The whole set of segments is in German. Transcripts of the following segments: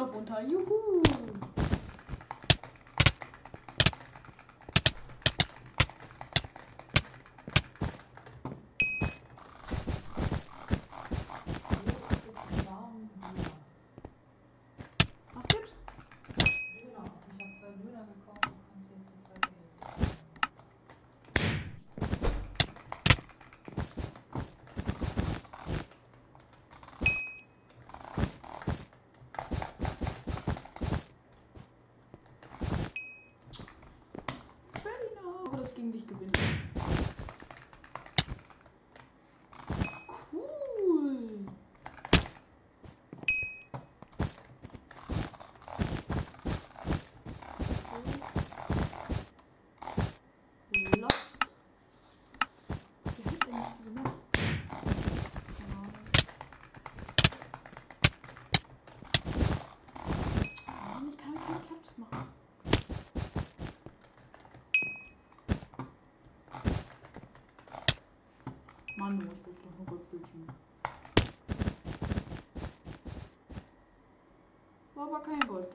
여러 분, 다 이. Waffen. War aber kein Gold,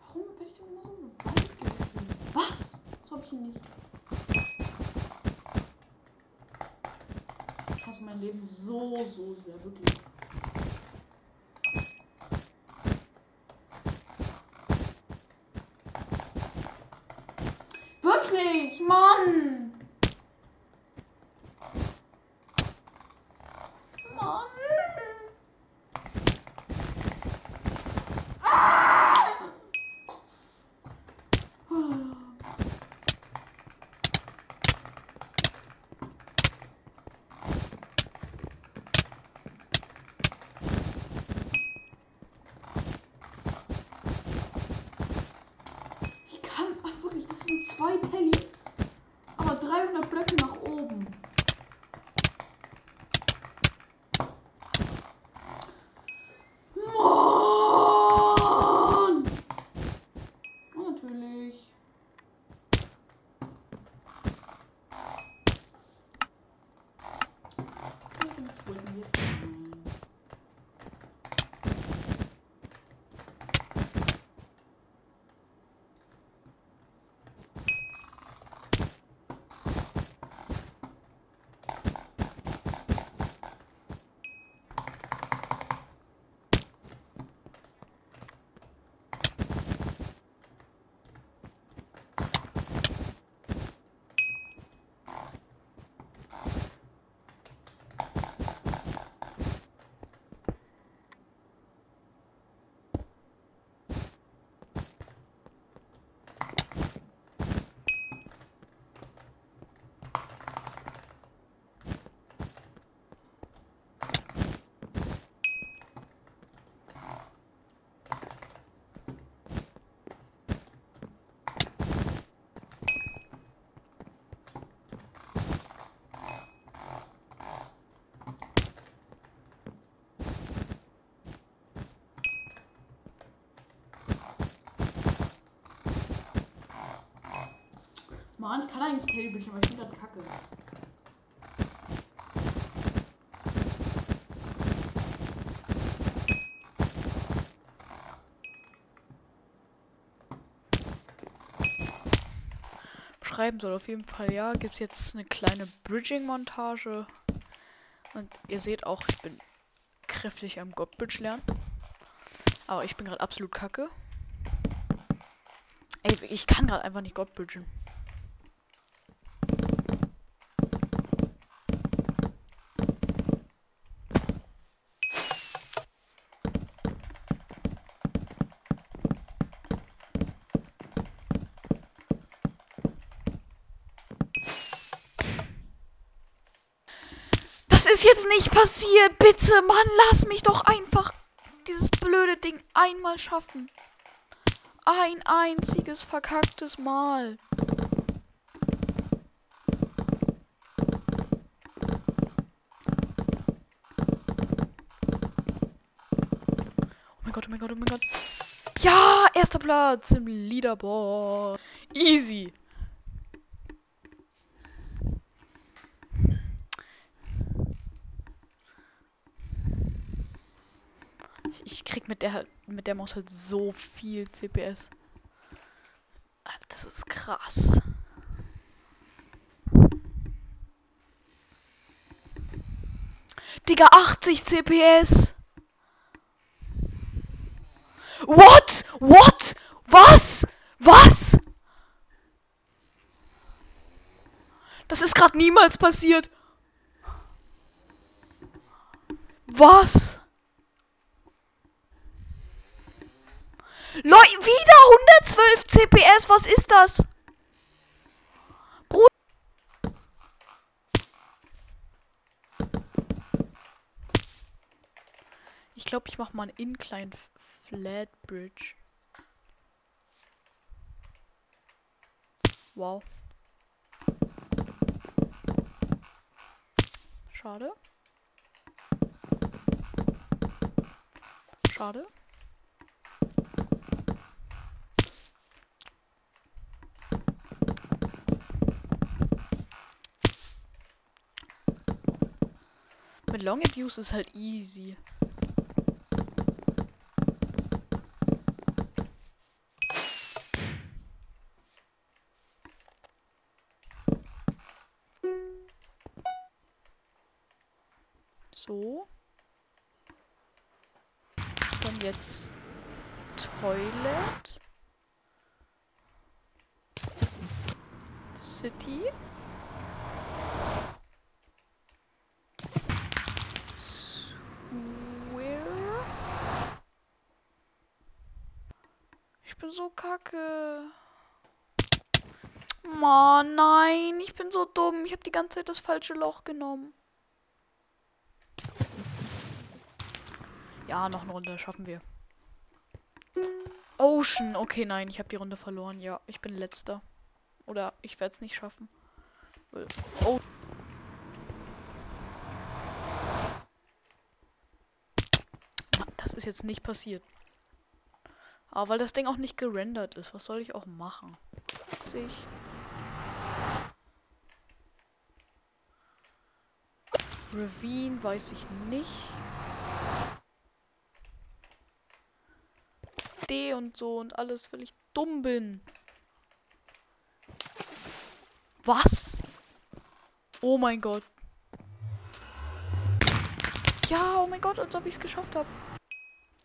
Warum bin ich denn immer so weit gewesen? Was? Das nicht. Ich hasse mein Leben so, so sehr, wirklich. nicht, Mann! Mann, ich kann eigentlich Teddy Bildschirm, aber ich bin gerade kacke. Schreiben soll auf jeden Fall ja. Gibt es jetzt eine kleine Bridging-Montage. Und ihr seht auch, ich bin kräftig am Godbridge lernen. Aber ich bin gerade absolut kacke. Ey, ich kann gerade einfach nicht Godbridgen. Das ist jetzt nicht passiert. Bitte, Mann, lass mich doch einfach dieses blöde Ding einmal schaffen. Ein einziges verkacktes Mal. Oh mein Gott, oh mein Gott, oh mein Gott. Ja, erster Platz im Leaderboard. Easy. Ich krieg mit der mit der Maus halt so viel CPS. Das ist krass. Digga, 80 CPS. What? What? Was? Was? Das ist gerade niemals passiert. Was? 112 CPS, was ist das? Ich glaube, ich mache mal einen Incline Flat Bridge. Wow. Schade. Schade. Mit Long Abuse ist halt easy. So. Dann jetzt Toilet. City. Bin so kacke. Mann, nein, ich bin so dumm. Ich habe die ganze Zeit das falsche Loch genommen. Ja, noch eine Runde schaffen wir. Ocean. Okay, nein, ich habe die Runde verloren. Ja, ich bin letzter. Oder ich werde es nicht schaffen. Oh. Das ist jetzt nicht passiert. Aber weil das Ding auch nicht gerendert ist, was soll ich auch machen? Ich. Ravine weiß ich nicht. D und so und alles, weil ich dumm bin. Was? Oh mein Gott. Ja, oh mein Gott, als ob ich es geschafft habe.